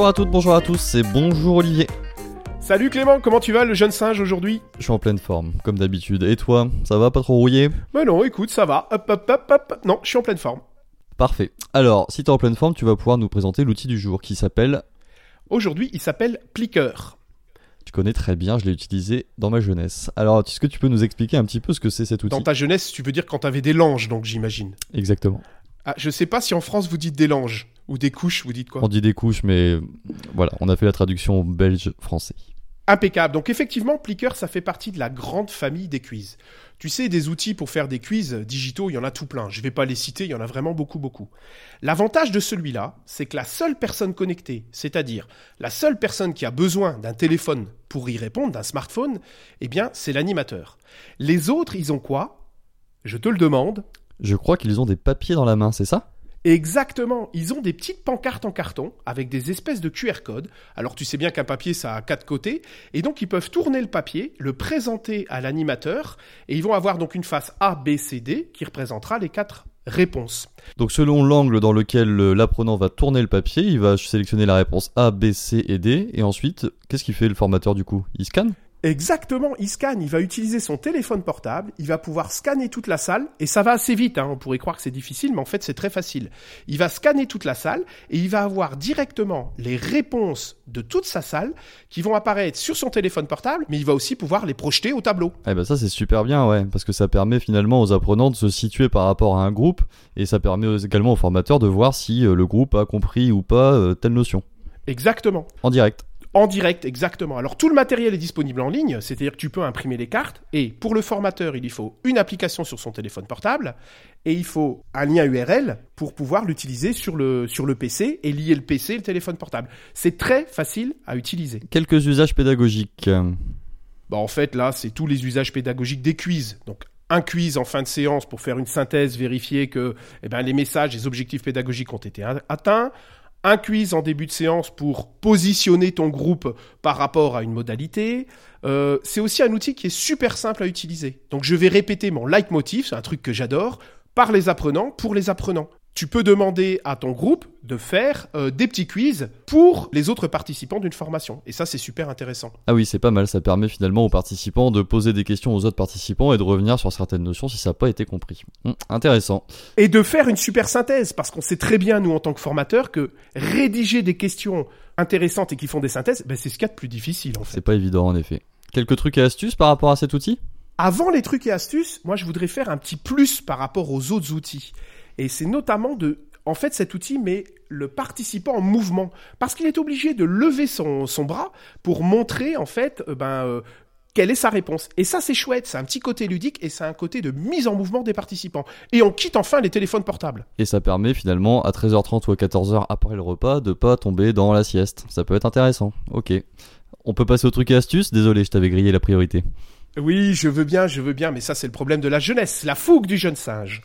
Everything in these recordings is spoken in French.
Bonjour à toutes, bonjour à tous, et bonjour Olivier. Salut Clément, comment tu vas le jeune singe aujourd'hui? Je suis en pleine forme, comme d'habitude. Et toi, ça va pas trop rouillé? Bah non, écoute, ça va. Hop, hop, hop, hop. Non, je suis en pleine forme. Parfait. Alors, si t'es en pleine forme, tu vas pouvoir nous présenter l'outil du jour qui s'appelle... Aujourd'hui, il s'appelle Plicker. Tu connais très bien, je l'ai utilisé dans ma jeunesse. Alors, est-ce que tu peux nous expliquer un petit peu ce que c'est cet outil? Dans ta jeunesse, tu veux dire quand t'avais des langes, donc j'imagine. Exactement. Ah, je sais pas si en France vous dites des langes ou des couches, vous dites quoi On dit des couches, mais voilà, on a fait la traduction belge-français. Impeccable. Donc effectivement, Plicker, ça fait partie de la grande famille des quiz. Tu sais, des outils pour faire des quiz digitaux, il y en a tout plein. Je vais pas les citer, il y en a vraiment beaucoup, beaucoup. L'avantage de celui-là, c'est que la seule personne connectée, c'est-à-dire la seule personne qui a besoin d'un téléphone pour y répondre, d'un smartphone, eh bien, c'est l'animateur. Les autres, ils ont quoi? Je te le demande. Je crois qu'ils ont des papiers dans la main, c'est ça? Exactement, ils ont des petites pancartes en carton avec des espèces de QR codes. Alors tu sais bien qu'un papier ça a quatre côtés. Et donc ils peuvent tourner le papier, le présenter à l'animateur et ils vont avoir donc une face A, B, C, D qui représentera les quatre réponses. Donc selon l'angle dans lequel l'apprenant va tourner le papier, il va sélectionner la réponse A, B, C et D. Et ensuite qu'est-ce qu'il fait le formateur du coup? Il scanne? Exactement, il scanne, il va utiliser son téléphone portable, il va pouvoir scanner toute la salle, et ça va assez vite, hein, on pourrait croire que c'est difficile, mais en fait c'est très facile. Il va scanner toute la salle, et il va avoir directement les réponses de toute sa salle qui vont apparaître sur son téléphone portable, mais il va aussi pouvoir les projeter au tableau. Eh ben ça c'est super bien, ouais, parce que ça permet finalement aux apprenants de se situer par rapport à un groupe, et ça permet également aux formateurs de voir si euh, le groupe a compris ou pas euh, telle notion. Exactement. En direct. En direct, exactement. Alors tout le matériel est disponible en ligne, c'est-à-dire que tu peux imprimer les cartes, et pour le formateur, il lui faut une application sur son téléphone portable, et il faut un lien URL pour pouvoir l'utiliser sur le, sur le PC et lier le PC et le téléphone portable. C'est très facile à utiliser. Quelques usages pédagogiques. Bah en fait là, c'est tous les usages pédagogiques des quiz. Donc un quiz en fin de séance pour faire une synthèse, vérifier que eh ben, les messages, les objectifs pédagogiques ont été atteints un quiz en début de séance pour positionner ton groupe par rapport à une modalité. Euh, c'est aussi un outil qui est super simple à utiliser. Donc je vais répéter mon leitmotiv, c'est un truc que j'adore, par les apprenants, pour les apprenants tu peux demander à ton groupe de faire euh, des petits quiz pour les autres participants d'une formation. Et ça, c'est super intéressant. Ah oui, c'est pas mal. Ça permet finalement aux participants de poser des questions aux autres participants et de revenir sur certaines notions si ça n'a pas été compris. Hum, intéressant. Et de faire une super synthèse, parce qu'on sait très bien, nous, en tant que formateurs, que rédiger des questions intéressantes et qui font des synthèses, ben, c'est ce qu'il y a de plus difficile, en fait. C'est pas évident, en effet. Quelques trucs et astuces par rapport à cet outil? Avant les trucs et astuces, moi, je voudrais faire un petit plus par rapport aux autres outils. Et c'est notamment de en fait, cet outil met le participant en mouvement parce qu'il est obligé de lever son, son, bras pour montrer en fait euh, ben, euh, quelle est sa réponse. Et ça, c'est chouette, c'est un petit côté ludique et c'est un côté de mise en mouvement des participants. Et on quitte enfin les téléphones portables. Et ça permet finalement à 13h30 ou à 14h après le repas de pas tomber dans la sieste. Ça peut être intéressant. Ok. On peut passer au truc et astuce. Désolé, je t'avais grillé la priorité. Oui, je veux bien, je veux bien, mais ça c'est le problème de la jeunesse, la fougue du jeune singe.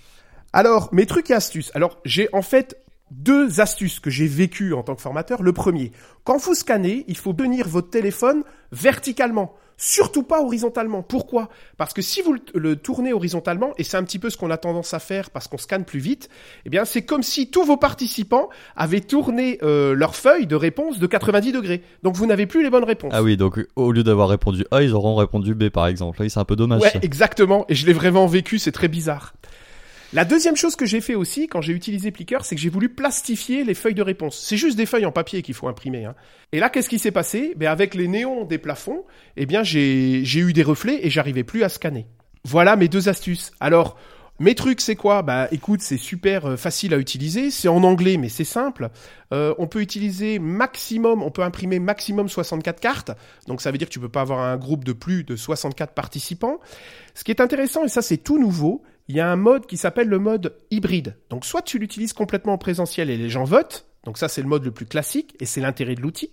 Alors, mes trucs et astuces. Alors, j'ai en fait deux astuces que j'ai vécues en tant que formateur. Le premier, quand vous scannez, il faut tenir votre téléphone verticalement. Surtout pas horizontalement. Pourquoi? Parce que si vous le tournez horizontalement, et c'est un petit peu ce qu'on a tendance à faire parce qu'on scanne plus vite, eh bien c'est comme si tous vos participants avaient tourné euh, leur feuille de réponse de 90 degrés. Donc vous n'avez plus les bonnes réponses. Ah oui, donc au lieu d'avoir répondu A, ils auront répondu B par exemple. Là, c'est un peu dommage. Ouais, exactement. Et je l'ai vraiment vécu, c'est très bizarre. La deuxième chose que j'ai fait aussi quand j'ai utilisé Plicker, c'est que j'ai voulu plastifier les feuilles de réponse. C'est juste des feuilles en papier qu'il faut imprimer. Hein. Et là, qu'est-ce qui s'est passé? Ben, Avec les néons des plafonds, eh bien, j'ai eu des reflets et j'arrivais plus à scanner. Voilà mes deux astuces. Alors, mes trucs, c'est quoi? Bah, écoute, c'est super euh, facile à utiliser. C'est en anglais, mais c'est simple. Euh, on peut utiliser maximum, on peut imprimer maximum 64 cartes. Donc, ça veut dire que tu peux pas avoir un groupe de plus de 64 participants. Ce qui est intéressant, et ça, c'est tout nouveau, il y a un mode qui s'appelle le mode hybride. Donc soit tu l'utilises complètement en présentiel et les gens votent, donc ça c'est le mode le plus classique et c'est l'intérêt de l'outil.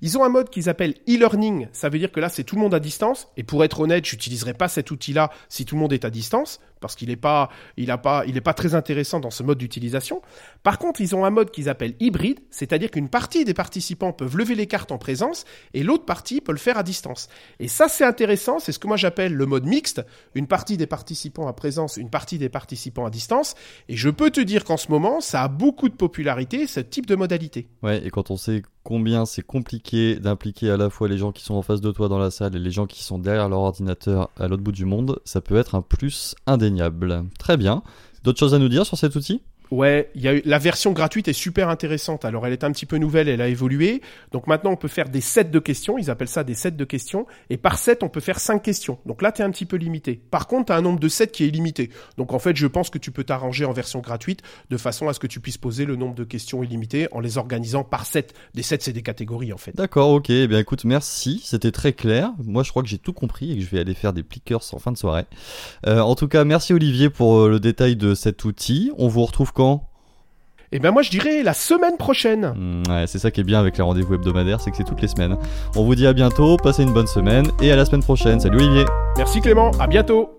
Ils ont un mode qu'ils appellent e-learning, ça veut dire que là c'est tout le monde à distance et pour être honnête, j'utiliserai pas cet outil-là si tout le monde est à distance parce qu'il est pas, il a pas, il est pas très intéressant dans ce mode d'utilisation. Par contre, ils ont un mode qu'ils appellent hybride, c'est-à-dire qu'une partie des participants peuvent lever les cartes en présence et l'autre partie peut le faire à distance. Et ça, c'est intéressant. C'est ce que moi j'appelle le mode mixte. Une partie des participants à présence, une partie des participants à distance. Et je peux te dire qu'en ce moment, ça a beaucoup de popularité, ce type de modalité. Ouais, et quand on sait combien c'est compliqué d'impliquer à la fois les gens qui sont en face de toi dans la salle et les gens qui sont derrière leur ordinateur à l'autre bout du monde, ça peut être un plus indéniable. Très bien. D'autres choses à nous dire sur cet outil? Ouais, y a eu, la version gratuite est super intéressante. Alors elle est un petit peu nouvelle, elle a évolué. Donc maintenant on peut faire des sets de questions, ils appellent ça des sets de questions. Et par set on peut faire cinq questions. Donc là tu es un petit peu limité. Par contre tu as un nombre de sets qui est illimité. Donc en fait je pense que tu peux t'arranger en version gratuite de façon à ce que tu puisses poser le nombre de questions illimitées en les organisant par set. Des sets c'est des catégories en fait. D'accord, ok. Eh bien écoute, merci, c'était très clair. Moi je crois que j'ai tout compris et que je vais aller faire des plickers en fin de soirée. Euh, en tout cas, merci Olivier pour euh, le détail de cet outil. On vous retrouve quand? Et ben moi je dirais la semaine prochaine. Hmm, Ouais, c'est ça qui est bien avec les rendez-vous hebdomadaires, c'est que c'est toutes les semaines. On vous dit à bientôt, passez une bonne semaine et à la semaine prochaine. Salut Olivier Merci Clément, à bientôt.